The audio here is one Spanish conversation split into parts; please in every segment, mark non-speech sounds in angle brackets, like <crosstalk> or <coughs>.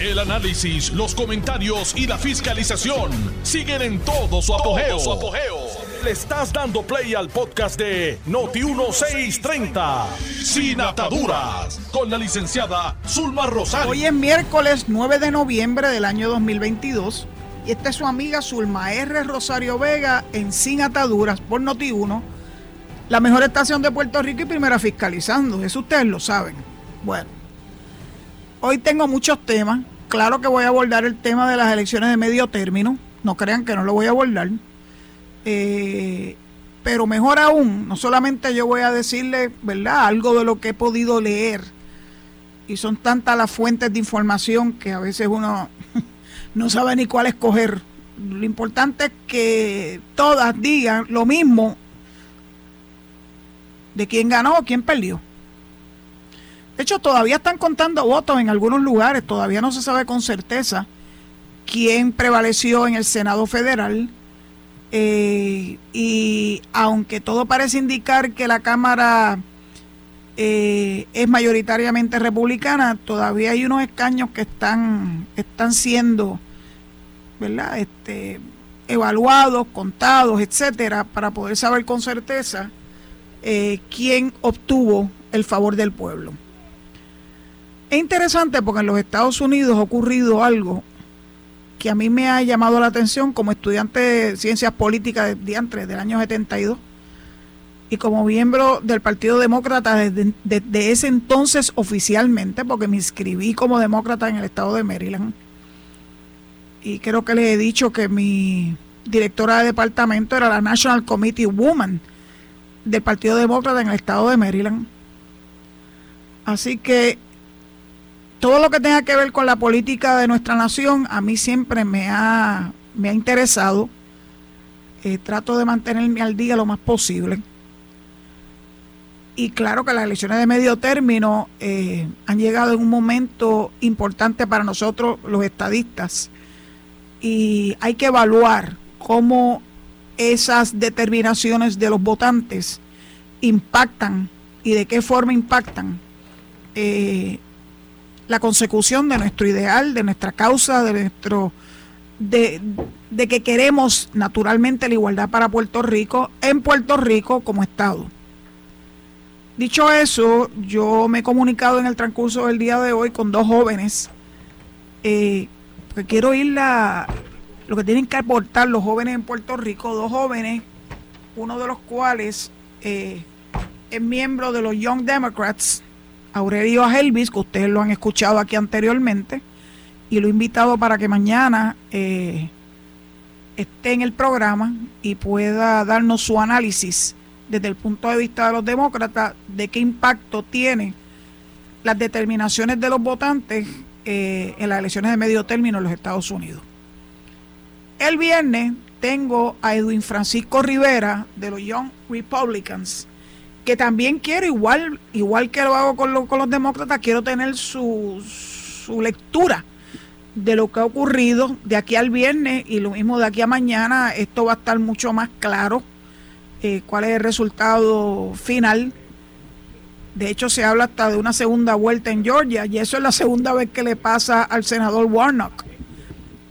El análisis, los comentarios y la fiscalización siguen en todo su apogeo. Le estás dando play al podcast de Noti1630, Sin Ataduras, con la licenciada Zulma Rosario. Hoy es miércoles 9 de noviembre del año 2022 y esta es su amiga Zulma R. Rosario Vega en Sin Ataduras por Noti1, la mejor estación de Puerto Rico y primera fiscalizando. Eso ustedes lo saben. Bueno. Hoy tengo muchos temas. Claro que voy a abordar el tema de las elecciones de medio término. No crean que no lo voy a abordar. Eh, pero mejor aún, no solamente yo voy a decirle, ¿verdad?, algo de lo que he podido leer. Y son tantas las fuentes de información que a veces uno <laughs> no sabe ni cuál escoger. Lo importante es que todas digan lo mismo de quién ganó o quién perdió. De hecho, todavía están contando votos en algunos lugares, todavía no se sabe con certeza quién prevaleció en el Senado Federal. Eh, y aunque todo parece indicar que la Cámara eh, es mayoritariamente republicana, todavía hay unos escaños que están, están siendo ¿verdad? Este, evaluados, contados, etcétera, para poder saber con certeza eh, quién obtuvo el favor del pueblo. Es interesante porque en los Estados Unidos ha ocurrido algo que a mí me ha llamado la atención como estudiante de ciencias políticas de del año 72 y como miembro del Partido Demócrata desde, ese entonces oficialmente, porque me inscribí como demócrata en el estado de Maryland. Y creo que les he dicho que mi directora de departamento era la National Committee Woman del Partido Demócrata en el estado de Maryland. Así que todo lo que tenga que ver con la política de nuestra nación a mí siempre me ha, me ha interesado. Eh, trato de mantenerme al día lo más posible. Y claro que las elecciones de medio término eh, han llegado en un momento importante para nosotros los estadistas. Y hay que evaluar cómo esas determinaciones de los votantes impactan y de qué forma impactan eh, la consecución de nuestro ideal, de nuestra causa, de nuestro de, que queremos naturalmente la igualdad para Puerto Rico en Puerto Rico como Estado. Dicho eso, yo me he comunicado en el transcurso del día de hoy con dos jóvenes, eh, porque quiero oír la, lo que tienen que aportar los jóvenes en Puerto Rico, dos jóvenes, uno de los cuales eh, es miembro de los Young Democrats, Aurelio Helvis, que ustedes lo han escuchado aquí anteriormente, y lo he invitado para que mañana eh, esté en el programa y pueda darnos su análisis desde el punto de vista de los demócratas de qué impacto tiene las determinaciones de los votantes eh, en las elecciones de medio término en los Estados Unidos. El viernes tengo a Edwin Francisco Rivera de los Young Republicans que también quiero, igual, igual que lo hago con, con los demócratas, quiero tener su, su lectura de lo que ha ocurrido de aquí al viernes y lo mismo de aquí a mañana. Esto va a estar mucho más claro eh, cuál es el resultado final. De hecho, se habla hasta de una segunda vuelta en Georgia y eso es la segunda vez que le pasa al senador Warnock.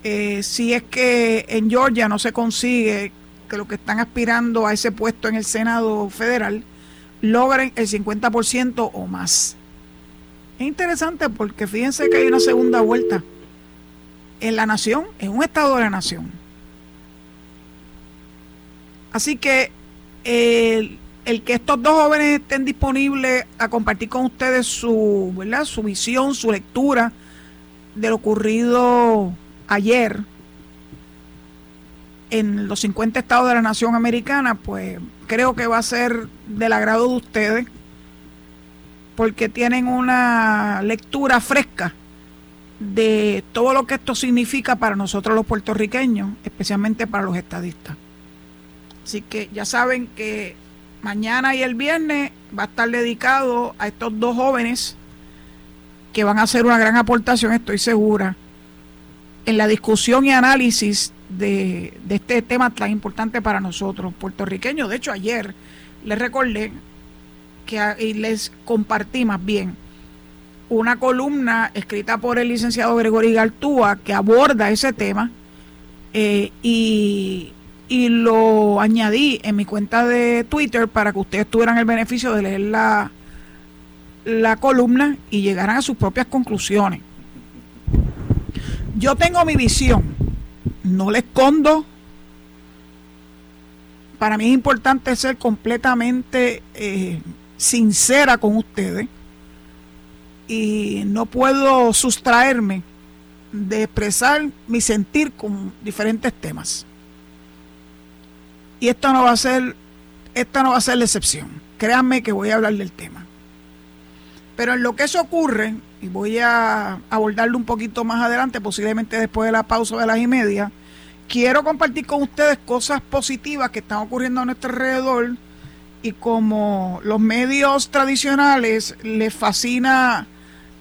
Eh, si es que en Georgia no se consigue que los que están aspirando a ese puesto en el Senado federal logren el 50% o más. Es interesante porque fíjense que hay una segunda vuelta en la nación, en un estado de la nación. Así que el, que estos dos jóvenes estén disponibles a compartir con ustedes su, ¿verdad? su visión, su lectura de lo ocurrido ayer en los 50 estados de la nación americana, pues creo que va a ser del agrado de ustedes porque tienen una lectura fresca de todo lo que esto significa para nosotros los puertorriqueños, especialmente para los estadistas. Así que ya saben que mañana y el viernes va a estar dedicado a estos dos jóvenes que van a hacer una gran aportación, estoy segura, en la discusión y análisis de, este tema tan importante para nosotros, puertorriqueños. De hecho, ayer les recordé que, y les compartí más bien una columna escrita por el licenciado Gregory Gartúa que aborda ese tema eh, y, y, lo añadí en mi cuenta de Twitter para que ustedes tuvieran el beneficio de leer la, la columna y llegaran a sus propias conclusiones. Yo tengo mi visión, no le escondo. Para mí es importante ser completamente eh, sincera con ustedes y no puedo sustraerme de expresar mi sentir con diferentes temas. Y esta no va a ser, esta no va a ser la excepción. Créanme que voy a hablar del tema. Pero en lo que eso ocurre, y voy a abordarlo un poquito más adelante, posiblemente después de la pausa de las y media, quiero compartir con ustedes cosas positivas que están ocurriendo a nuestro alrededor y como los medios tradicionales les fascina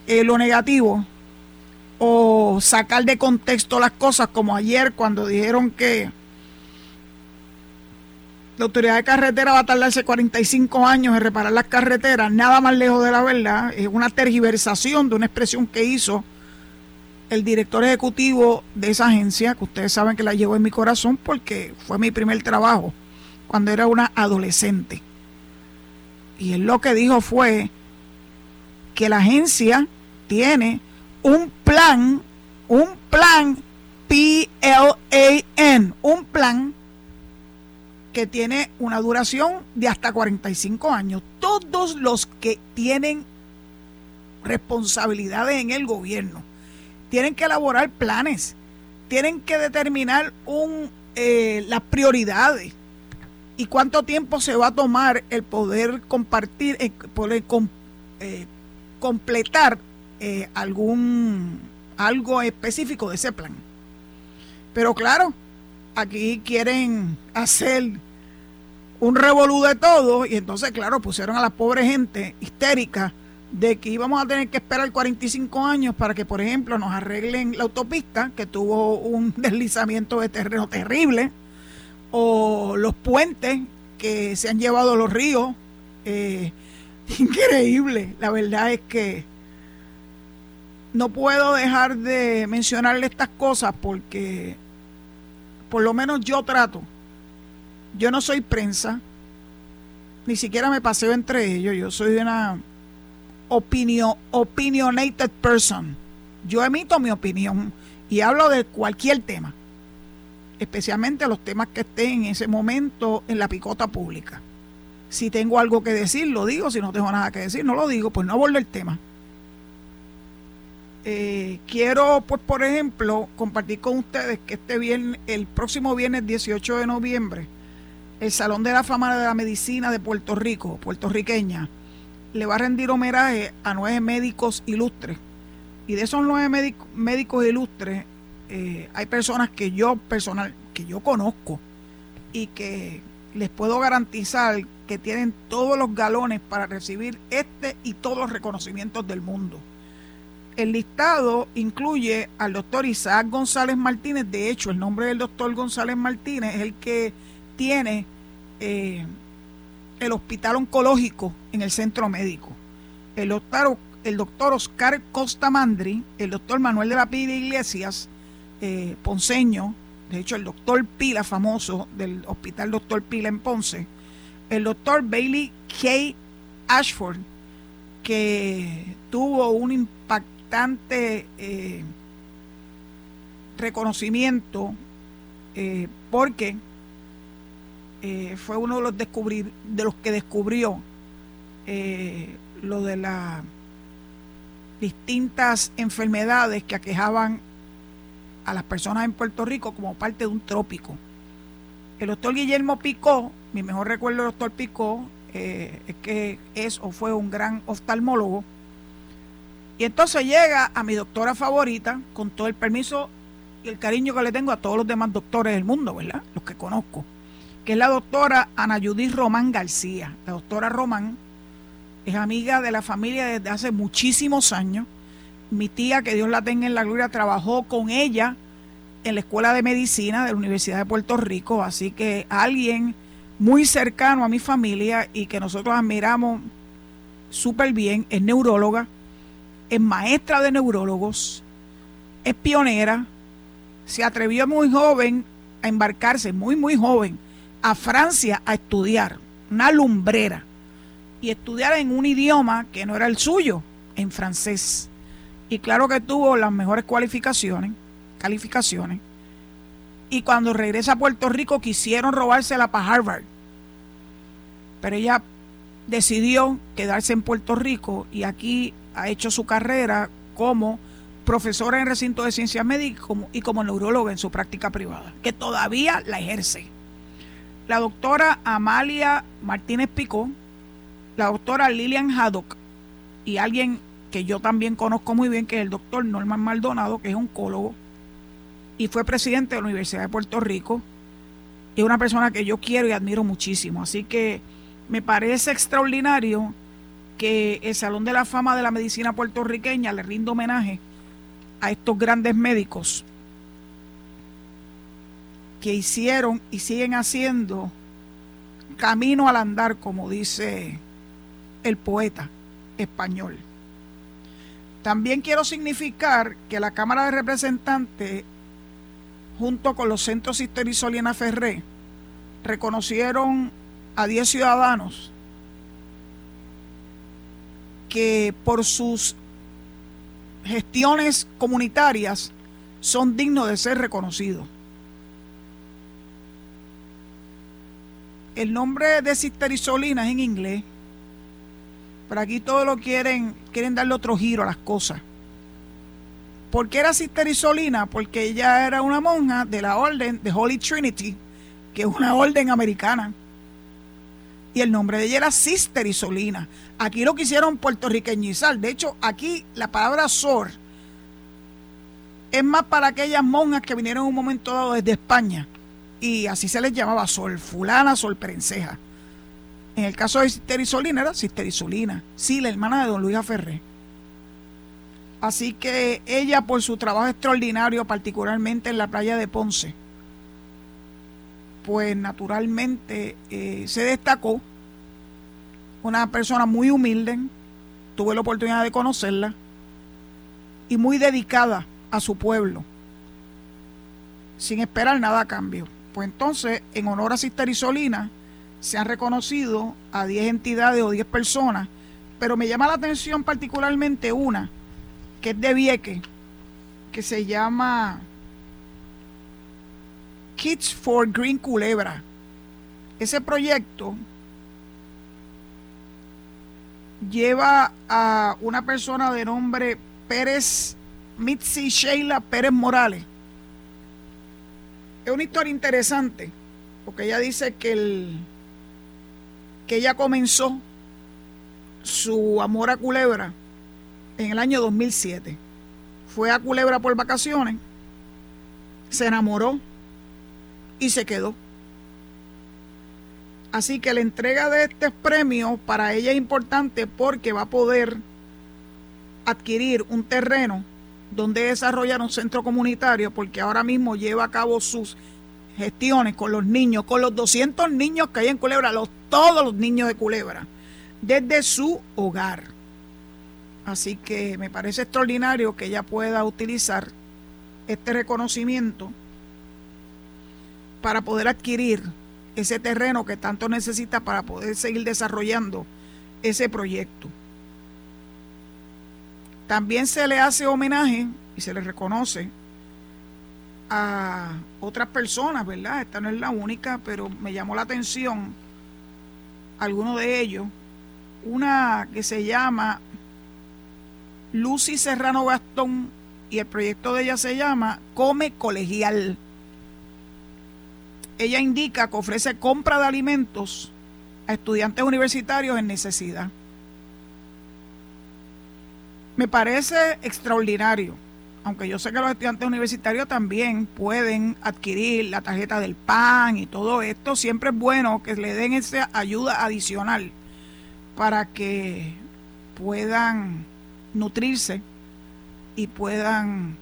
eh, lo negativo o sacar de contexto las cosas, como ayer cuando dijeron que la autoridad de carretera va a tardarse 45 años en reparar las carreteras, nada más lejos de la verdad, es una tergiversación de una expresión que hizo el director ejecutivo de esa agencia, que ustedes saben que la llevo en mi corazón porque fue mi primer trabajo cuando era una adolescente. Y él lo que dijo fue que la agencia tiene un plan, un plan P-L-A-N, un plan que tiene una duración de hasta 45 años. Todos los que tienen responsabilidades en el gobierno tienen que elaborar planes, tienen que determinar un, eh, las prioridades y cuánto tiempo se va a tomar el poder compartir, el poder eh, completar eh, algún algo específico de ese plan. Pero claro, aquí quieren hacer un revolú de todo y entonces, claro, pusieron a la pobre gente histérica de que íbamos a tener que esperar 45 años para que, por ejemplo, nos arreglen la autopista, que tuvo un <laughs> deslizamiento de terreno terrible, o los puentes que se han llevado los ríos. Eh, <laughs> increíble, la verdad es que no puedo dejar de mencionarle estas cosas porque por lo menos yo trato. Yo no soy prensa, ni siquiera me paseo entre ellos. Yo soy una opinion, opinionated person. Yo emito mi opinión y hablo de cualquier tema, especialmente los temas que estén en ese momento en la picota pública. Si tengo algo que decir, lo digo. Si no tengo nada que decir, no lo digo, pues no abordo el tema. Eh, quiero, pues, por ejemplo, compartir con ustedes que este viernes, el próximo viernes 18 de noviembre, el Salón de la Fama de la Medicina de Puerto Rico, puertorriqueña, le va a rendir homenaje a nueve médicos ilustres. Y de esos nueve médicos ilustres, eh, hay personas que yo personal, que yo conozco y que les puedo garantizar que tienen todos los galones para recibir este y todos los reconocimientos del mundo. El listado incluye al doctor Isaac González Martínez. De hecho, el nombre del doctor González Martínez es el que tiene eh, el hospital oncológico en el centro médico. El doctor, el doctor Oscar Costa Mandri, el doctor Manuel de la Pila Iglesias, eh, ponceño, de hecho el doctor Pila, famoso del hospital doctor Pila en Ponce, el doctor Bailey K. Ashford, que tuvo un impacto eh, reconocimiento porque eh, fue uno de los, de los que descubrió lo de las distintas enfermedades que aquejaban a las personas en Puerto Rico como parte de un trópico. El doctor Guillermo Picó, mi mejor recuerdo del doctor Picó, es que es o fue un gran oftalmólogo, y entonces llega a mi doctora favorita, con todo el permiso y el cariño que le tengo a todos los demás doctores del mundo, ¿verdad? Los que conozco. Que es la doctora Ana Judith Román García. La doctora Román es amiga de la familia desde hace muchísimos años. Mi tía, que Dios la tenga en la gloria, trabajó con ella en la Escuela de Medicina de la Universidad de Puerto Rico. Así que alguien muy cercano a mi familia y que nosotros admiramos súper bien, es neuróloga es maestra de neurólogos, es pionera, se atrevió muy joven a embarcarse, muy, muy joven, a Francia a estudiar, una lumbrera, y estudiar en un idioma que no era el suyo, en francés. Y claro que tuvo las mejores cualificaciones, calificaciones. Y cuando regresa a Puerto Rico quisieron robársela para Harvard. Pero ella decidió quedarse en Puerto Rico y aquí ha hecho su carrera como profesora en recinto de ciencias médicas y como neuróloga en su práctica privada, que todavía la ejerce. La doctora Amalia Martínez Picó, la doctora Lilian Haddock y alguien que yo también conozco muy bien, que es el doctor Norman Maldonado, que es oncólogo y fue presidente de la Universidad de Puerto Rico. Es una persona que yo quiero y admiro muchísimo. Así que me parece extraordinario que el Salón de la Fama de la Medicina puertorriqueña le rinda homenaje a estos grandes médicos que hicieron y siguen haciendo camino al andar, como dice el poeta español. También quiero significar que la Cámara de Representantes, junto con los centros Sister y Solina Ferré, reconocieron a 10 ciudadanos que por sus gestiones comunitarias son dignos de ser reconocidos. El nombre de Sisterisolina es en inglés, pero aquí todos lo quieren, quieren darle otro giro a las cosas. ¿Por qué era Sisterisolina? Porque ella era una monja de la orden de Holy Trinity, que es una orden americana y el nombre de ella era Sister Isolina. Aquí lo quisieron puertorriqueñizar. De hecho, aquí la palabra Sor es más para aquellas monjas que vinieron un momento dado desde España. Y así se les llamaba Sol Fulana, Sol Prenseja. En el caso de Sister Isolina era Sister Isolina. Sí, la hermana de don Luis Ferré. Así que ella, por su trabajo extraordinario, particularmente en la playa de Ponce, pues naturalmente eh, se destacó. Una persona muy humilde, tuve la oportunidad de conocerla, y muy dedicada a su pueblo, sin esperar nada a cambio. Pues entonces, en honor a Sister Isolina, se han reconocido a 10 entidades o 10 personas, pero me llama la atención particularmente una, que es de Vieque, que se llama Kids for Green Culebra. Ese proyecto lleva a una persona de nombre Pérez Mitzi Sheila Pérez Morales. Es una historia interesante, porque ella dice que, el, que ella comenzó su amor a Culebra en el año 2007. Fue a Culebra por vacaciones, se enamoró y se quedó. Así que la entrega de este premio para ella es importante porque va a poder adquirir un terreno donde desarrollar un centro comunitario porque ahora mismo lleva a cabo sus gestiones con los niños, con los 200 niños que hay en Culebra, los, todos los niños de Culebra, desde su hogar. Así que me parece extraordinario que ella pueda utilizar este reconocimiento para poder adquirir ese terreno que tanto necesita para poder seguir desarrollando ese proyecto. También se le hace homenaje y se le reconoce a otras personas, ¿verdad? Esta no es la única, pero me llamó la atención alguno de ellos. Una que se llama Lucy Serrano Gastón y el proyecto de ella se llama Come Colegial ella indica que ofrece compra de alimentos a estudiantes universitarios en necesidad. Me parece extraordinario, aunque yo sé que los estudiantes universitarios también pueden adquirir la tarjeta del PAN y todo esto, siempre es bueno que le den esa ayuda adicional para que puedan nutrirse y puedan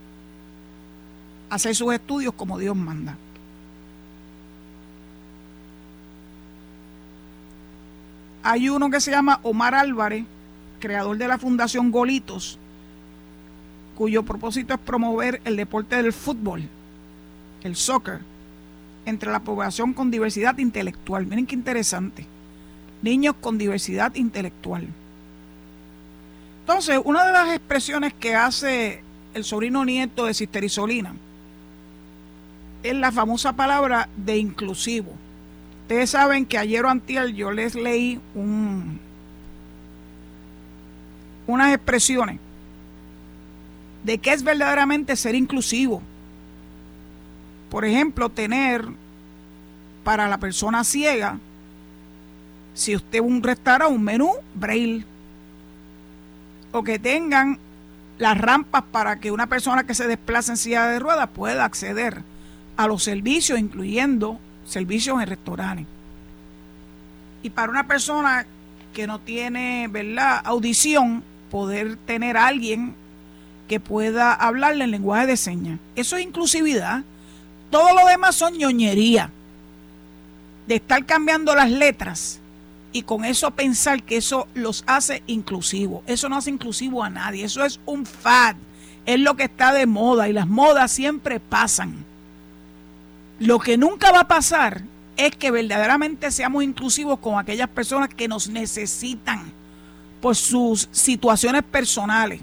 hacer sus estudios como Dios manda. Hay uno que se llama Omar Álvarez, creador de la Fundación Golitos, cuyo propósito es promover el deporte del fútbol, el soccer, entre la población con diversidad intelectual. Miren qué interesante. Niños con diversidad intelectual. Entonces, una de las expresiones que hace el sobrino nieto de Sister Isolina es la famosa palabra de inclusivo. Ustedes saben que ayer o antier yo les leí un, unas expresiones de qué es verdaderamente ser inclusivo. Por ejemplo, tener para la persona ciega, si usted un restaurante, un menú braille, o que tengan las rampas para que una persona que se desplaza en silla de ruedas pueda acceder a los servicios, incluyendo servicios en restaurantes. Y para una persona que no tiene, ¿verdad?, audición, poder tener a alguien que pueda hablarle en lenguaje de señas. Eso es inclusividad. Todo lo demás son ñoñería. De estar cambiando las letras y con eso pensar que eso los hace inclusivos. Eso no hace inclusivo a nadie. Eso es un fad. Es lo que está de moda y las modas siempre pasan. Lo que nunca va a pasar es que verdaderamente seamos inclusivos con aquellas personas que nos necesitan por sus situaciones personales,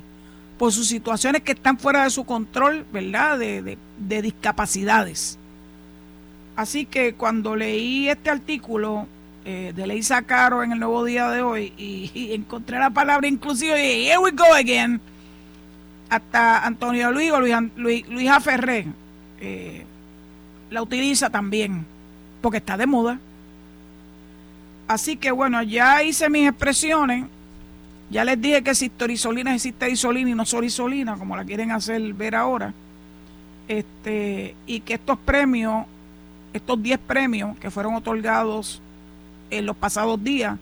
por sus situaciones que están fuera de su control, ¿verdad? De, discapacidades. Así que cuando leí este artículo eh, de Leisa Caro en el Nuevo Día de hoy y, encontré la palabra inclusive y here we go again, hasta Antonio Luis o Luis, Luis, Luis eh, la utiliza también, porque está de moda. Así que bueno, ya hice mis expresiones. Ya les dije que si torisolina es isolina y no sorisolina, como la quieren hacer ver ahora. Este, y que estos premios, estos 10 premios que fueron otorgados en los pasados días,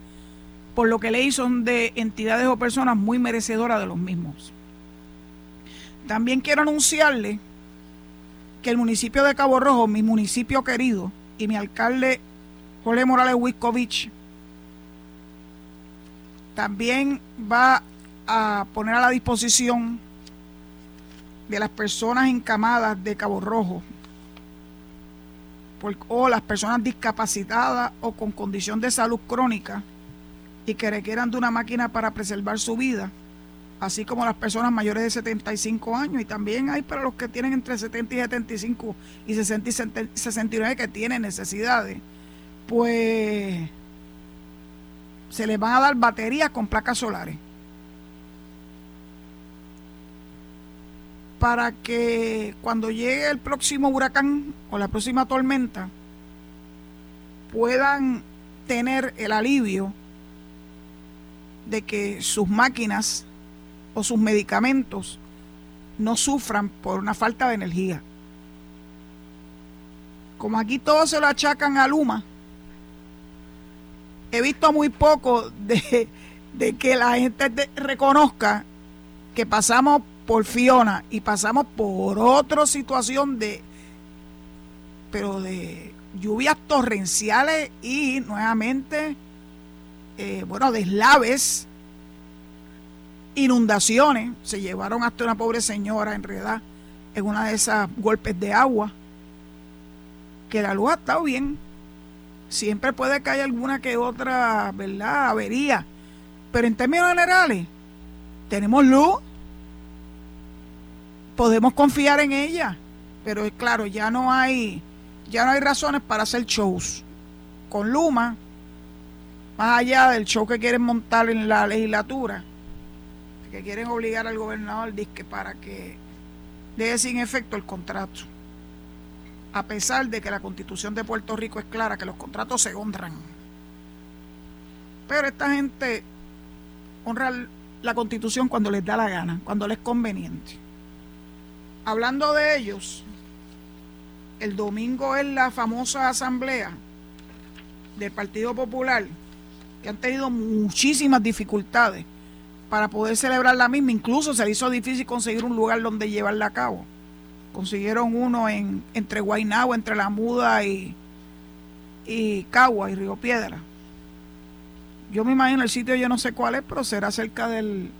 por lo que leí son de entidades o personas muy merecedoras de los mismos. También quiero anunciarle que el municipio de Cabo Rojo, mi municipio querido, y mi alcalde Jorge Morales Wiskovich, también va a poner a la disposición de las personas encamadas de Cabo Rojo o las personas discapacitadas o con condición de salud crónica y que requieran de una máquina para preservar su vida así como las personas mayores de 75 años. Y también hay para los que tienen entre 70 y 75 y 60 y 69 que tienen necesidades, pues se les van a dar baterías con placas solares. Para que cuando llegue el próximo huracán o la próxima tormenta puedan tener el alivio de que sus máquinas o sus medicamentos no sufran por una falta de energía. Como aquí todos se lo achacan a Luma, he visto muy poco de, que la gente reconozca que pasamos por Fiona y pasamos por otra situación de, pero de lluvias torrenciales y nuevamente, eh, bueno, deslaves inundaciones, se llevaron hasta una pobre señora enredada en una de esas golpes de agua, que la luz ha estado bien. Siempre puede que haya alguna que otra, ¿verdad? Avería. Pero en términos generales, tenemos luz, podemos confiar en ella. Pero claro, ya no hay, ya no hay razones para hacer shows. Con Luma, más allá del show que quieren montar en la legislatura, que quieren obligar al gobernador disque para que deje sin efecto el contrato. A pesar de que la constitución de Puerto Rico es clara que los contratos se honran. Pero esta gente honra la constitución cuando les da la gana, cuando les es conveniente. Hablando de ellos, el domingo es la famosa asamblea del Partido Popular, que han tenido muchísimas dificultades para poder celebrar la misma. Incluso se le hizo difícil conseguir un lugar donde llevarla a cabo. Consiguieron uno en, entre Guaynabo, entre La Muda y, y Cagua y Río Piedra. Yo me imagino el sitio, yo no sé cuál es, pero será cerca del,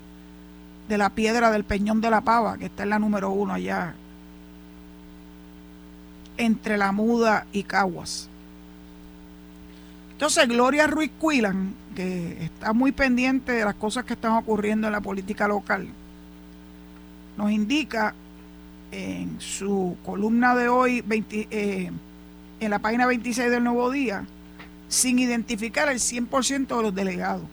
de la piedra del Peñón de la Pava, que está en la número uno allá, entre La Muda y Caguas. Entonces, Gloria Ruiz Cuilan, que está muy pendiente de las cosas que están ocurriendo en la política local, nos indica en su columna de hoy, eh, en la página 26 del Nuevo Día, sin identificar el 100% de los delegados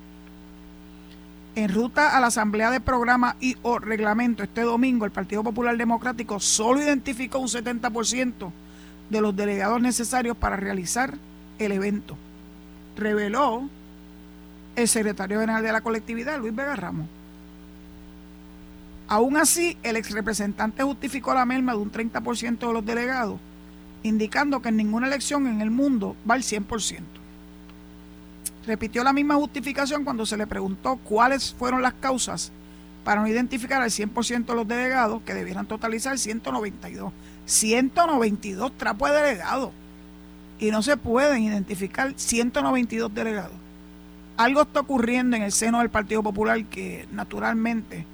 en ruta a la Asamblea de Programa y o Reglamento este domingo, el Partido Popular Democrático solo identificó un 70% de los delegados necesarios para realizar el evento. Reveló el secretario general de la colectividad, Luis Vega Ramos. Aún así, el ex representante justificó la merma de un 30% de los delegados, indicando que en ninguna elección en el mundo va el 100%. Repitió la misma justificación cuando se le preguntó cuáles fueron las causas para no identificar al 100% de los delegados que debieran totalizar 192. 192 trapos de delegados. Y no se pueden identificar 192 delegados. Algo está ocurriendo en el seno del Partido Popular que naturalmente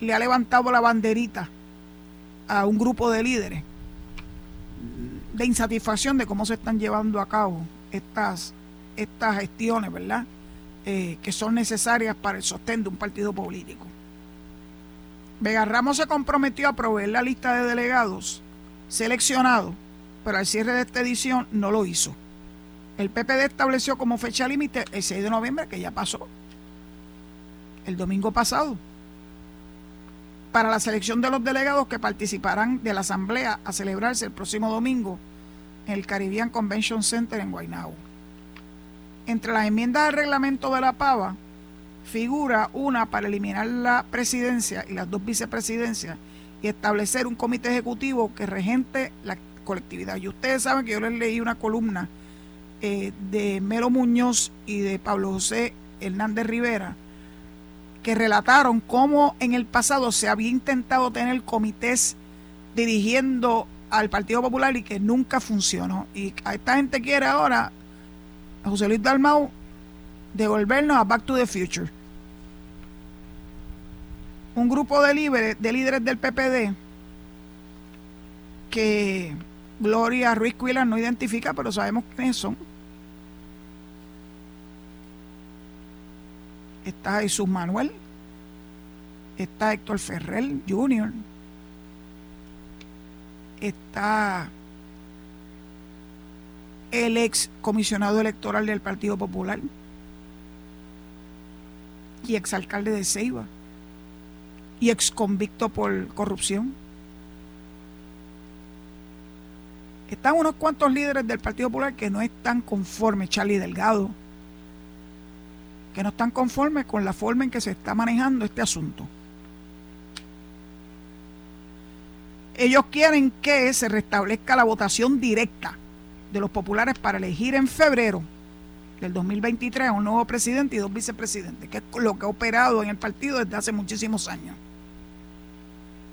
le ha levantado la banderita a un grupo de líderes de insatisfacción de cómo se están llevando a cabo estas estas gestiones, ¿verdad? Eh, que son necesarias para el sostén de un partido político. Vega Ramos se comprometió a proveer la lista de delegados seleccionados, pero al cierre de esta edición no lo hizo. El PPD estableció como fecha límite el 6 de noviembre, que ya pasó, el domingo pasado, para la selección de los delegados que participarán de la asamblea a celebrarse el próximo domingo en el Caribbean Convention Center en Guaynabo. Entre las enmiendas al reglamento de la PAVA figura una para eliminar la presidencia y las dos vicepresidencias y establecer un comité ejecutivo que regente la colectividad. Y ustedes saben que yo les leí una columna eh, de Melo Muñoz y de Pablo José Hernández Rivera que relataron cómo en el pasado se había intentado tener comités dirigiendo al Partido Popular y que nunca funcionó. Y a esta gente quiere ahora José Luis Dalmau devolvernos a Back to the Future. Un grupo de líderes, de líderes del PPD que Gloria Ruiz Cuilas no identifica, pero sabemos quiénes son. Está Jesús Manuel, está Héctor Ferrer Jr., está el ex comisionado electoral del Partido Popular y exalcalde de Ceiba y ex convicto por corrupción. Están unos cuantos líderes del Partido Popular que no están conformes, Charlie Delgado, que no están conformes con la forma en que se está manejando este asunto. Ellos quieren que se restablezca la votación directa de los populares para elegir en febrero del 2023 a un nuevo presidente y dos vicepresidentes, que es lo que ha operado en el partido desde hace muchísimos años.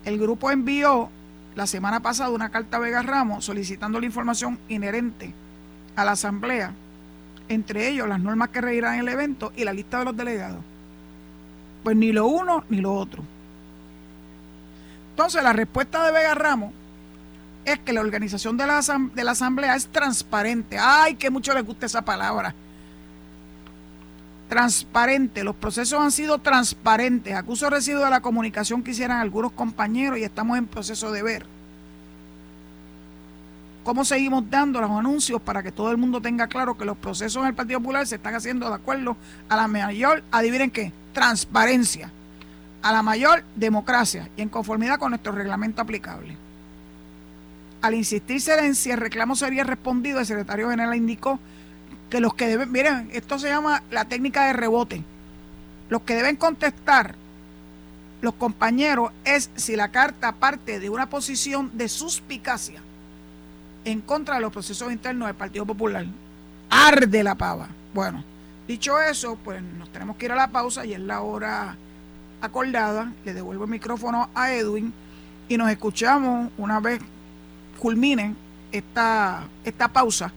El grupo envió la semana pasada una carta a Vega Ramos solicitando la información inherente a la asamblea, entre ellos las normas que regirán el evento y la lista de los delegados. Pues ni lo uno ni lo otro. Entonces la respuesta de Vega Ramos es que la organización de la, de la asamblea es transparente. Ay, que mucho les gusta esa palabra. Transparente, los procesos han sido transparentes. Acuso residuo de la comunicación que hicieran algunos compañeros y estamos en proceso de ver cómo seguimos dando los anuncios para que todo el mundo tenga claro que los procesos en el Partido Popular se están haciendo de acuerdo a la mayor, adivinen qué, transparencia, a la mayor democracia y en conformidad con nuestro reglamento aplicable. Al insistirse en si el reclamo sería respondido, el secretario general indicó que los que deben, miren, esto se llama la técnica de rebote. Los que deben contestar los compañeros es si la carta parte de una posición de suspicacia en contra de los procesos internos del Partido Popular. Arde la pava. Bueno, dicho eso, pues nos tenemos que ir a la pausa y es la hora acordada. Le devuelvo el micrófono a Edwin y nos escuchamos una vez culminen esta, esta pausa,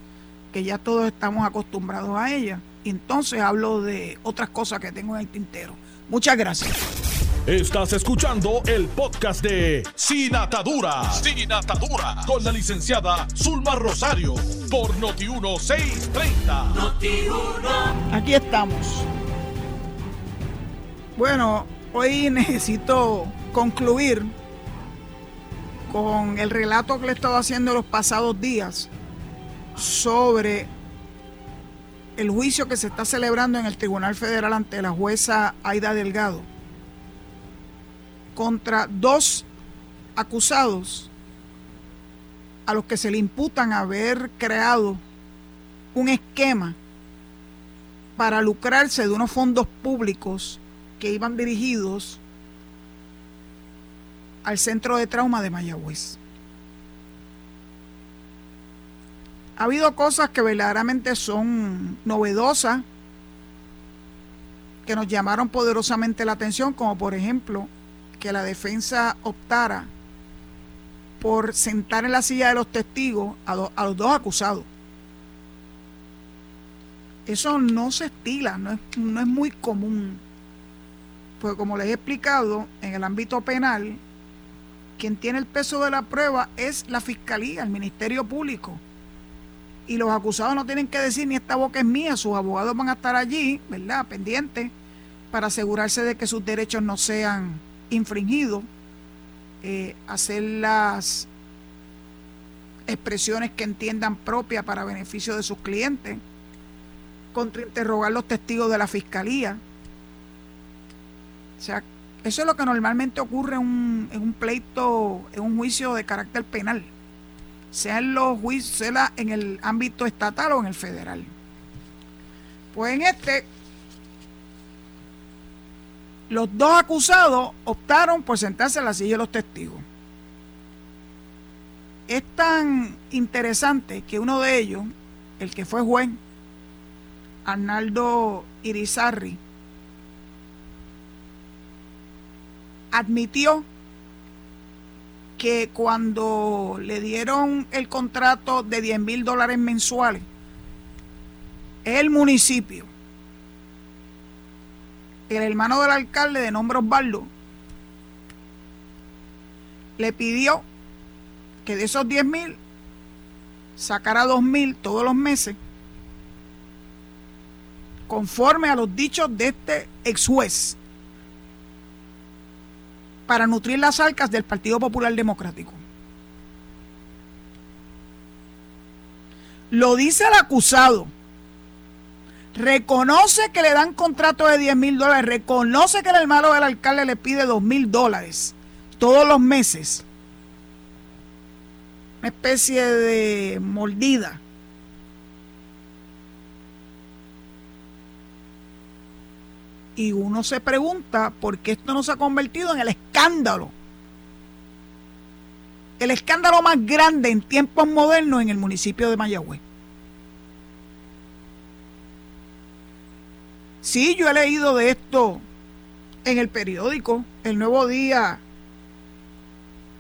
que ya todos estamos acostumbrados a ella. Entonces hablo de otras cosas que tengo en el tintero. Muchas gracias. Estás escuchando el podcast de Sin Atadura. Sin Atadura. Con la licenciada Zulma Rosario. Por Noti1630. Noti1. Aquí estamos. Bueno, hoy necesito concluir con el relato que le he estado haciendo los pasados días sobre el juicio que se está celebrando en el Tribunal Federal ante la jueza Aida Delgado contra dos acusados a los que se le imputan haber creado un esquema para lucrarse de unos fondos públicos que iban dirigidos al centro de trauma de Mayagüez. Ha habido cosas que verdaderamente son novedosas, que nos llamaron poderosamente la atención, como por ejemplo que la defensa optara por sentar en la silla de los testigos a, los dos acusados. Eso no se estila, no es, no es muy común. Pues como les he explicado, en el ámbito penal, quien tiene el peso de la prueba es la fiscalía, el Ministerio Público. Y los acusados no tienen que decir ni esta boca es mía, sus abogados van a estar allí, ¿verdad? Pendientes para asegurarse de que sus derechos no sean infringido, eh, hacer las expresiones que entiendan propias para beneficio de sus clientes, contrainterrogar los testigos de la fiscalía. O sea, eso es lo que normalmente ocurre en un, en un pleito, en un juicio de carácter penal, sea en los juicios, sea en el ámbito estatal o en el federal. Pues en este los dos acusados optaron por sentarse en la silla de los testigos. Es tan interesante que uno de ellos, el que fue juez, Arnaldo Irizarri, admitió que cuando le dieron el contrato de 10 mil dólares mensuales, el municipio el hermano del alcalde de nombre Osvaldo le pidió que de esos 10 mil sacara 2 mil todos los meses conforme a los dichos de este ex juez para nutrir las arcas del Partido Popular Democrático. Lo dice el acusado reconoce que le dan contrato de 10 mil dólares, reconoce que el hermano del alcalde le pide 2 mil dólares todos los meses. Una especie de mordida. Y uno se pregunta por qué esto no se ha convertido en el escándalo. El escándalo más grande en tiempos modernos en el municipio de Mayagüez. Sí, yo he leído de esto en el periódico. El Nuevo Día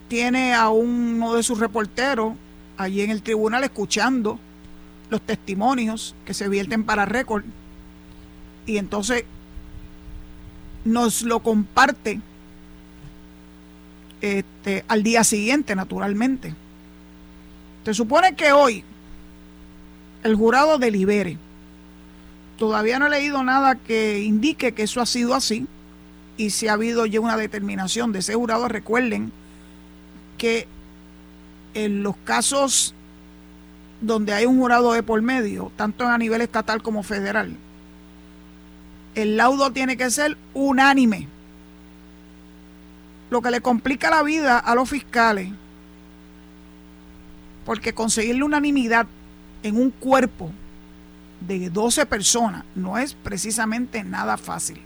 tiene a uno de sus reporteros allí en el tribunal escuchando los testimonios que se vierten para récord. Y entonces nos lo comparte este, al día siguiente, naturalmente. Se supone que hoy el jurado delibere Todavía no he leído nada que indique que eso ha sido así y si ha habido ya una determinación de ese jurado. Recuerden que en los casos donde hay un jurado de por medio, tanto a nivel estatal como federal, el laudo tiene que ser unánime. Lo que le complica la vida a los fiscales, porque conseguir la unanimidad en un cuerpo de 12 personas no es precisamente nada fácil.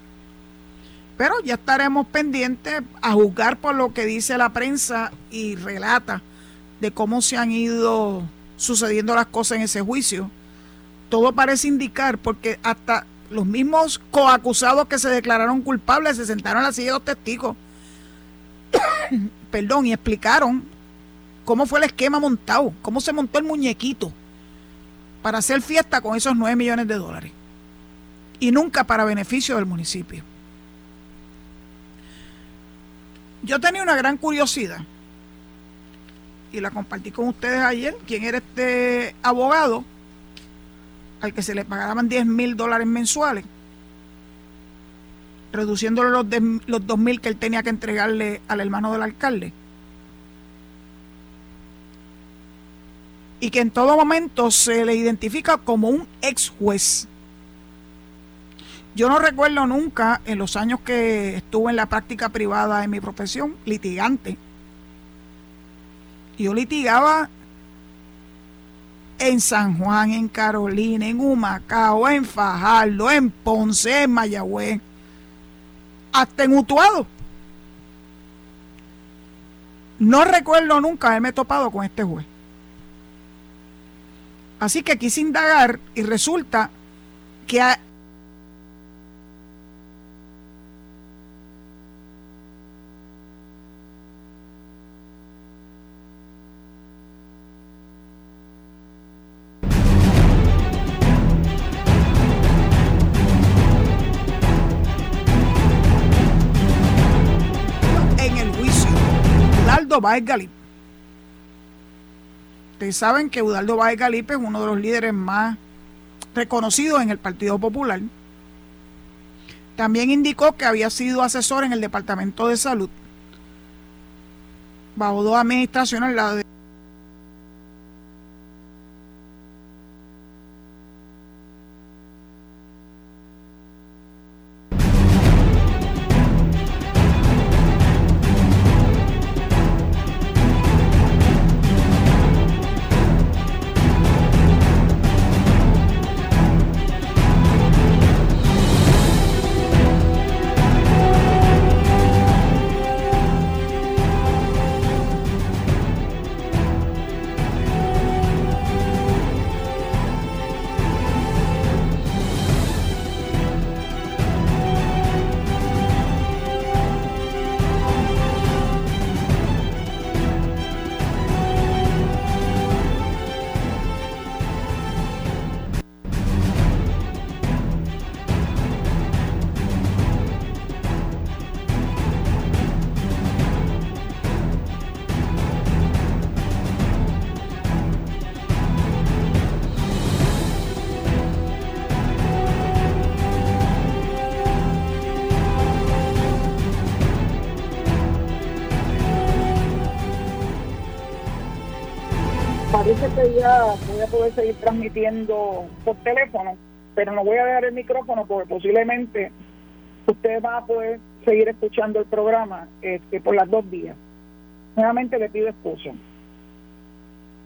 Pero ya estaremos pendientes a juzgar por lo que dice la prensa y relata de cómo se han ido sucediendo las cosas en ese juicio. Todo parece indicar, porque hasta los mismos coacusados que se declararon culpables se sentaron a la silla de los testigos. <coughs> Perdón, y explicaron cómo fue el esquema montado, cómo se montó el muñequito para hacer fiesta con esos 9 millones de dólares y nunca para beneficio del municipio. Yo tenía una gran curiosidad y la compartí con ustedes ayer. ¿Quién era este abogado al que se le pagaban 10 mil dólares mensuales? reduciéndole los, los 2 mil que él tenía que entregarle al hermano del alcalde. Y que en todo momento se le identifica como un ex juez. Yo no recuerdo nunca en los años que estuve en la práctica privada en mi profesión, litigante. Yo litigaba en San Juan, en Carolina, en Humacao, en Fajardo, en Ponce, en Mayagüez, hasta en Utuado. No recuerdo nunca haberme topado con este juez. Así que quise indagar y resulta que Báez Galip. Ustedes saben que Udaldo Báez Galip es uno de los líderes más reconocidos en el Partido Popular. También indicó que había sido asesor en el Departamento de Salud bajo dos administraciones, la de que ya voy a poder seguir transmitiendo por teléfono, pero no voy a dejar el micrófono porque posiblemente usted va a poder seguir escuchando el programa este, por las dos vías. Nuevamente le pido excusa.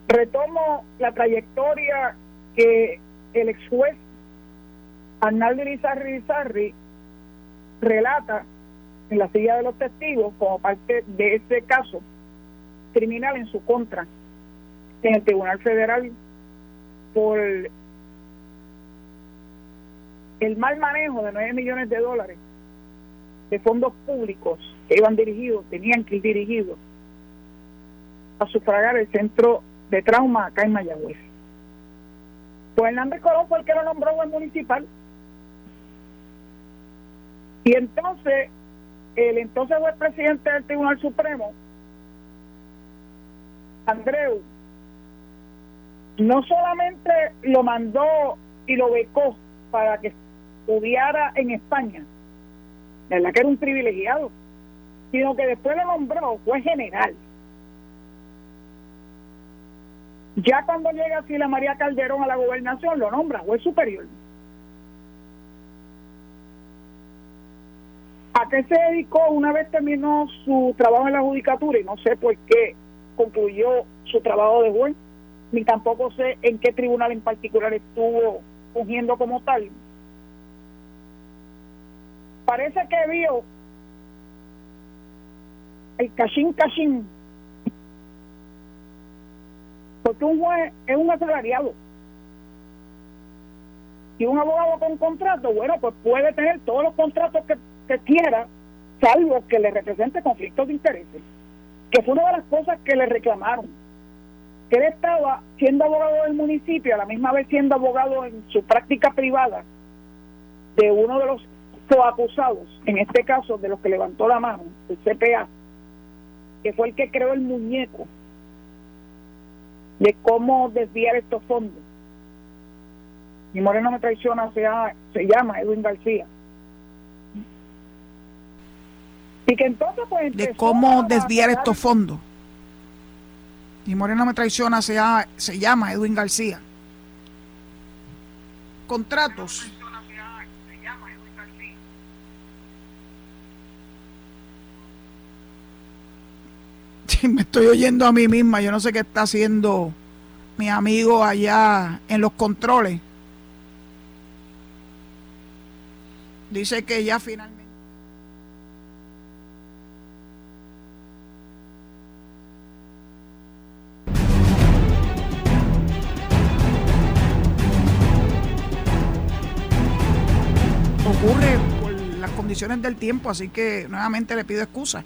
Retomo la trayectoria que el ex juez Arnaldo Irizarri relata en la silla de los testigos como parte de ese caso criminal en su contra en el Tribunal Federal por el mal manejo de 9 millones de dólares de fondos públicos que iban dirigidos, tenían que ir dirigidos a sufragar el centro de trauma acá en Mayagüez. Pues Hernández Colón fue el que lo nombró juez municipal. Y entonces, el entonces juez presidente del Tribunal Supremo, Andreu, no solamente lo mandó y lo becó para que estudiara en España, verdad que era un privilegiado, sino que después lo nombró fue general. Ya cuando llega la María Calderón a la gobernación, lo nombra juez superior. ¿A qué se dedicó una vez terminó su trabajo en la judicatura? Y no sé por qué concluyó su trabajo de juez ni tampoco sé en qué tribunal en particular estuvo fungiendo como tal. Parece que vio el cachín cachín, porque un juez es un asalariado. Y un abogado con contrato, bueno, pues puede tener todos los contratos que, que quiera, salvo que le represente conflictos de intereses, que fue una de las cosas que le reclamaron que él estaba siendo abogado del municipio, a la misma vez siendo abogado en su práctica privada de uno de los coacusados, en este caso de los que levantó la mano, el CPA, que fue el que creó el muñeco de cómo desviar estos fondos. Mi moreno me traiciona, se llama, se llama Edwin García. Y que entonces pues de cómo desviar estos fondos. Mi moreno me traiciona, se llama, se llama Edwin García. Contratos. <laughs> Me estoy oyendo a mí misma. Yo no sé qué está haciendo mi amigo allá en los controles. Dice que ya finalmente. Ocurre las condiciones del tiempo, así que nuevamente le pido excusa.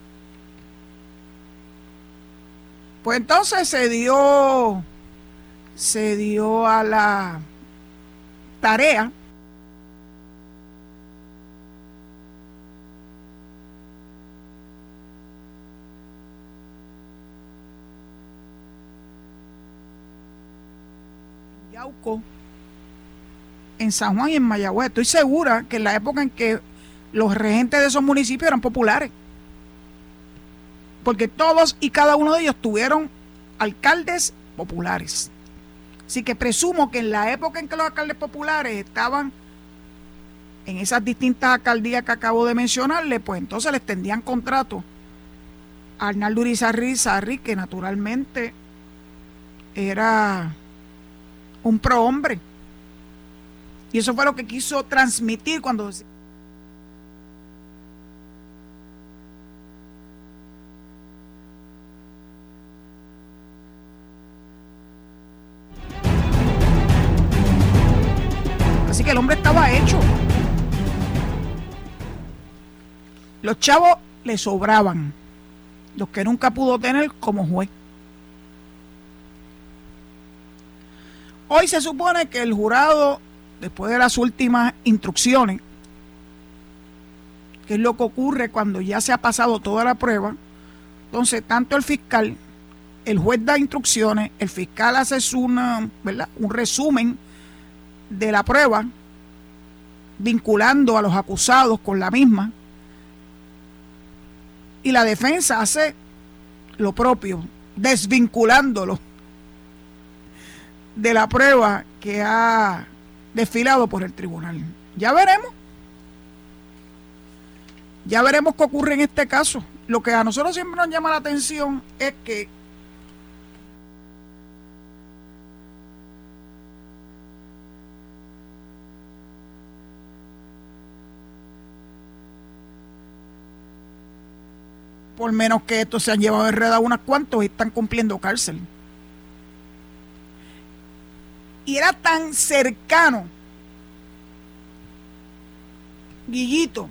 Pues entonces se dio, se dio a la tarea Yauco, en San Juan y en Mayagüez. Estoy segura que en la época en que los regentes de esos municipios eran populares. Porque todos y cada uno de ellos tuvieron alcaldes populares. Así que presumo que en la época en que los alcaldes populares estaban en esas distintas alcaldías que acabo de mencionarle, pues entonces les tendían contrato a Arnaldo Urizarri Sarri, que naturalmente era un prohombre. Y eso fue lo que quiso transmitir cuando Así que el hombre estaba hecho. Los chavos le sobraban, los que nunca pudo tener como juez. Hoy se supone que el jurado, después de las últimas instrucciones, que es lo que ocurre cuando ya se ha pasado toda la prueba, entonces tanto el fiscal, el juez da instrucciones, el fiscal hace una, un resumen de la prueba, vinculando a los acusados con la misma, y la defensa hace lo propio, desvinculándolo de la prueba que ha desfilado por el tribunal. Ya veremos. Ya veremos qué ocurre en este caso. Lo que a nosotros siempre nos llama la atención es que por menos que esto se han llevado enredado unas cuantos y están cumpliendo cárcel y era tan cercano, Guillito,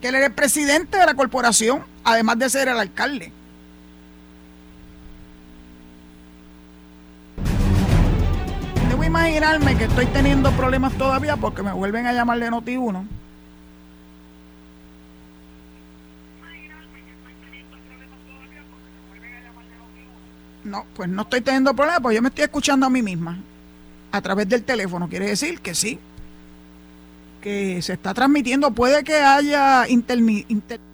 que él era el presidente de la corporación, además de ser el alcalde. Debo imaginarme que estoy teniendo problemas todavía porque me vuelven a llamar de Noti 1. No, pues no estoy teniendo problemas, pues yo me estoy escuchando a mí misma a través del teléfono. Quiere decir que sí, que se está transmitiendo. Puede que haya intermi los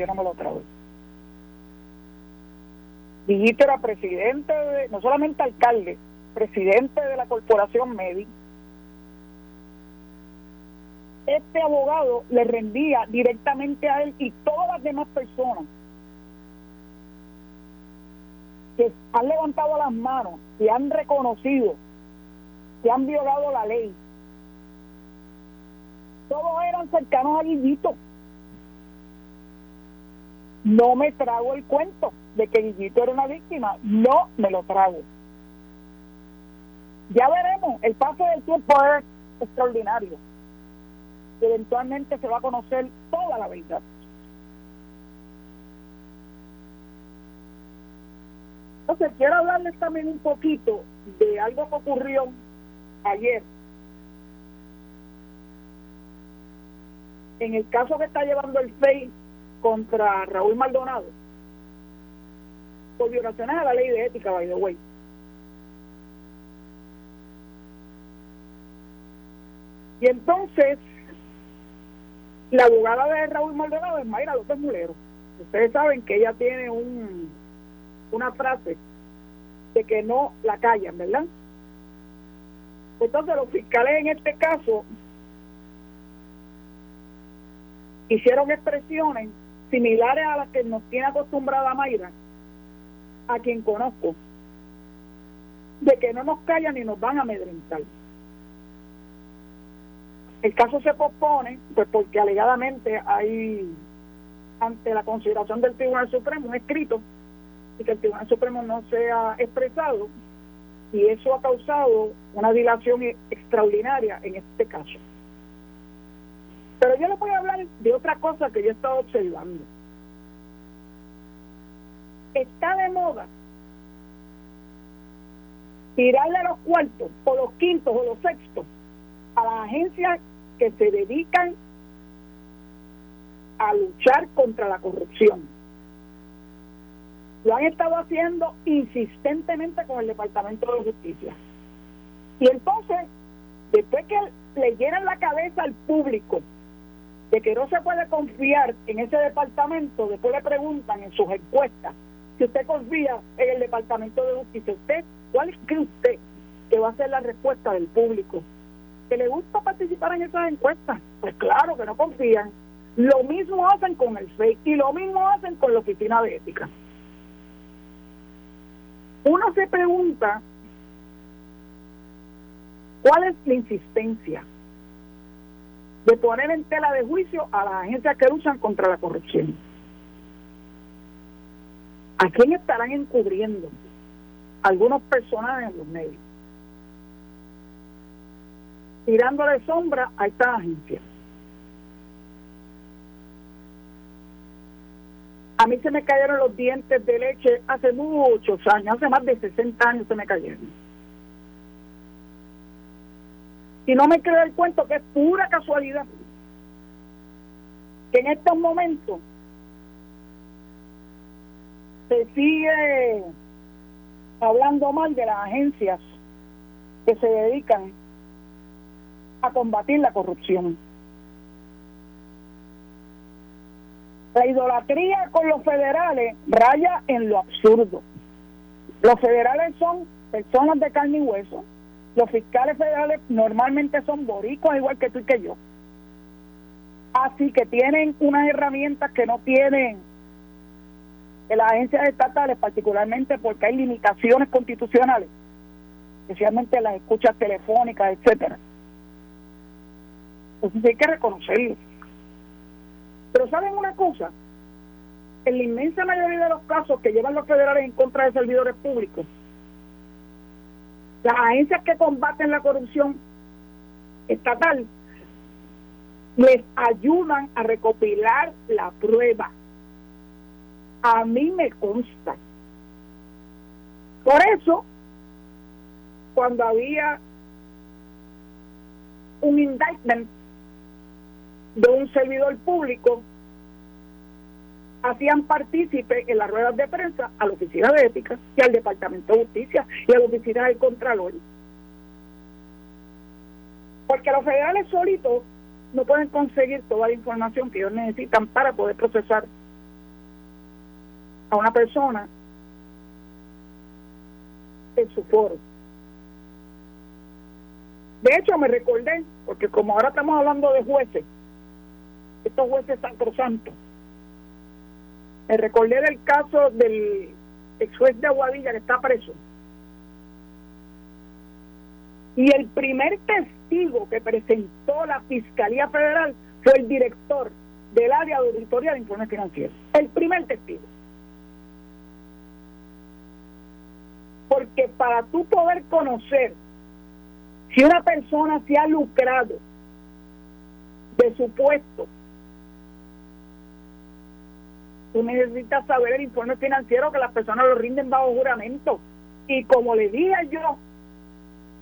yo no me lo trago. Villito era presidente, de, no solamente alcalde, presidente de la corporación Medi. Este abogado le rendía directamente a él y todas las demás personas que han levantado las manos y han reconocido que han violado la ley, todos eran cercanos a Guillito. No me trago el cuento de que Guillito era una víctima, no me lo trago. Ya veremos, el paso del tiempo es extraordinario. Eventualmente se va a conocer toda la verdad. Entonces, quiero hablarles también un poquito de algo que ocurrió ayer. En el caso que está llevando el FEI contra Raúl Maldonado, por violaciones a la ley de ética, by the way. Y entonces, la abogada de Raúl Maldonado es Mayra López Mulero. Ustedes saben que ella tiene un, una frase de que no la callan, ¿verdad? Entonces los fiscales en este caso hicieron expresiones similares a las que nos tiene acostumbrada Mayra, a quien conozco, de que no nos callan ni nos van a amedrentar. El caso se pospone, pues porque alegadamente hay, ante la consideración del Tribunal Supremo, un escrito y que el Tribunal Supremo no se ha expresado, y eso ha causado una dilación extraordinaria en este caso. Pero yo les voy a hablar de otra cosa que yo he estado observando. Está de moda tirarle los cuartos o los quintos o los sextos a las agencias que se dedican a luchar contra la corrupción. Lo han estado haciendo insistentemente con el Departamento de Justicia. Y entonces, después que le llenan la cabeza al público de que no se puede confiar en ese departamento, después le preguntan en sus encuestas si usted confía en el Departamento de Justicia. ¿Usted cuál cree usted que va a ser la respuesta del público? ¿Que le gusta participar en esas encuestas? Pues claro que no confían. Lo mismo hacen con el FEI y lo mismo hacen con la Oficina de Ética. Uno se pregunta cuál es la insistencia de poner en tela de juicio a las agencias que luchan contra la corrupción. ¿A quién estarán encubriendo? Algunos personajes en los medios. Tirándole sombra a estas agencias. A mí se me cayeron los dientes de leche hace muchos años, hace más de 60 años se me cayeron. Y no me creo el cuento que es pura casualidad que en estos momentos se sigue hablando mal de las agencias que se dedican a combatir la corrupción. La idolatría con los federales raya en lo absurdo. Los federales son personas de carne y hueso. Los fiscales federales normalmente son boricos, igual que tú y que yo. Así que tienen unas herramientas que no tienen las agencias estatales, particularmente porque hay limitaciones constitucionales, especialmente las escuchas telefónicas, etcétera. Entonces hay que reconocerlo. Pero ¿saben una cosa? En la inmensa mayoría de los casos que llevan los federales en contra de servidores públicos, las agencias que combaten la corrupción estatal les ayudan a recopilar la prueba. A mí me consta. Por eso, cuando había un indictment de un servidor público hacían partícipe en las ruedas de prensa a la Oficina de Ética y al Departamento de Justicia y a la Oficina del Contralor. Porque los federales solitos no pueden conseguir toda la información que ellos necesitan para poder procesar a una persona en su foro. De hecho, me recordé, porque como ahora estamos hablando de jueces, estos jueces sacrosantos. Me recordé del caso del ex juez de Aguadilla que está preso. Y el primer testigo que presentó la Fiscalía Federal fue el director del área de auditoría de informes financieros. El primer testigo. Porque para tú poder conocer si una persona se ha lucrado de su puesto, tú necesitas saber el informe financiero que las personas lo rinden bajo juramento. Y como le dije yo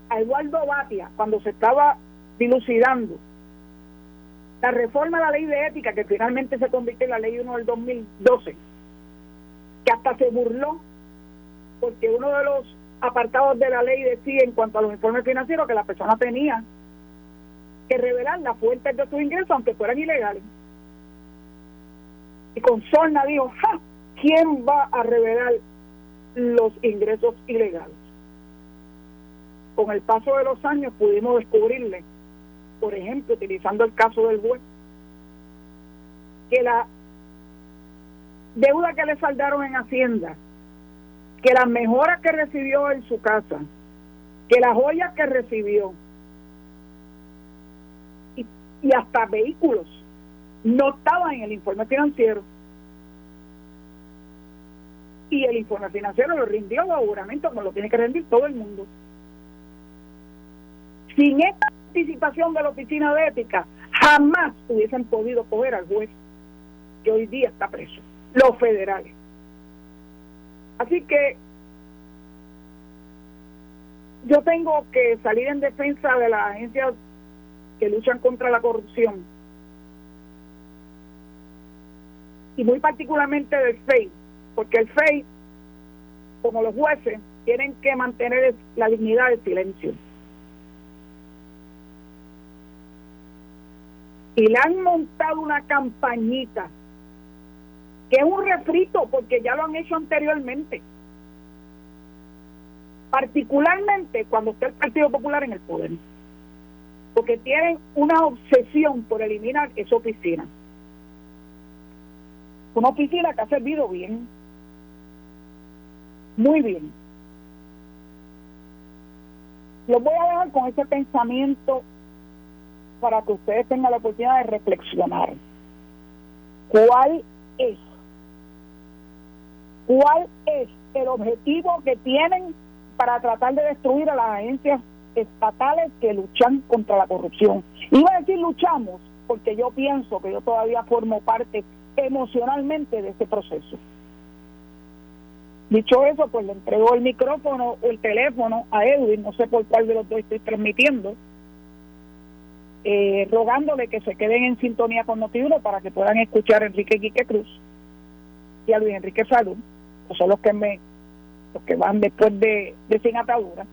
a Eduardo Batia cuando se estaba dilucidando la reforma de la ley de ética que finalmente se convierte en la ley 1 del 2012, que hasta se burló porque uno de los apartados de la ley decía en cuanto a los informes financieros que la persona tenía que revelar las fuentes de sus ingresos aunque fueran ilegales. Y con Sorna dijo, ¡ja! ¿quién va a revelar los ingresos ilegales? Con el paso de los años pudimos descubrirle, por ejemplo, utilizando el caso del juez, que la deuda que le saldaron en Hacienda que las mejoras que recibió en su casa, que las joyas que recibió y, hasta vehículos no estaban en el informe financiero. Y el informe financiero lo rindió seguramente como lo tiene que rendir todo el mundo. Sin esta participación de la oficina de ética, jamás hubiesen podido coger al juez que hoy día está preso, los federales. Así que yo tengo que salir en defensa de las agencias que luchan contra la corrupción y muy particularmente del FEI, porque el FEI, como los jueces, tienen que mantener la dignidad del silencio. Y le han montado una campañita que es un refrito porque ya lo han hecho anteriormente. Particularmente cuando está el Partido Popular en el poder. Porque tienen una obsesión por eliminar esa oficina. Una oficina que ha servido bien. Muy bien. Los voy a dejar con ese pensamiento para que ustedes tengan la oportunidad de reflexionar. ¿Cuál es cuál es el objetivo que tienen para tratar de destruir a las agencias estatales que luchan contra la corrupción. Iba a decir luchamos porque yo pienso que yo todavía formo parte emocionalmente de ese proceso. Dicho eso, pues le entrego el micrófono o el teléfono a Edwin, no sé por cuál de los dos estoy transmitiendo, eh, rogándole que se queden en sintonía con Notiuno para que puedan escuchar a Enrique Quique Cruz y a Luis Enrique Salud son los que me los que van después de, de Sin Atadura,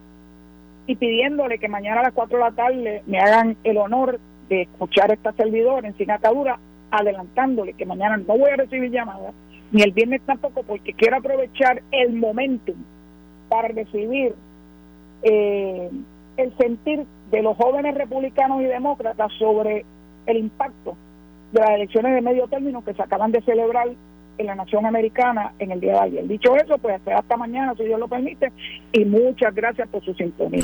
y pidiéndole que mañana a las 4 de la tarde me hagan el honor de escuchar esta servidora en Sin Atadura, adelantándole que mañana no voy a recibir llamadas, ni el viernes tampoco, porque quiero aprovechar el momentum para recibir eh, el sentir de los jóvenes republicanos y demócratas sobre el impacto de las elecciones de medio término que se acaban de celebrar en la nación americana en el día de ayer. Dicho eso, pues hasta mañana, si Dios lo permite, y muchas gracias por su sintonía.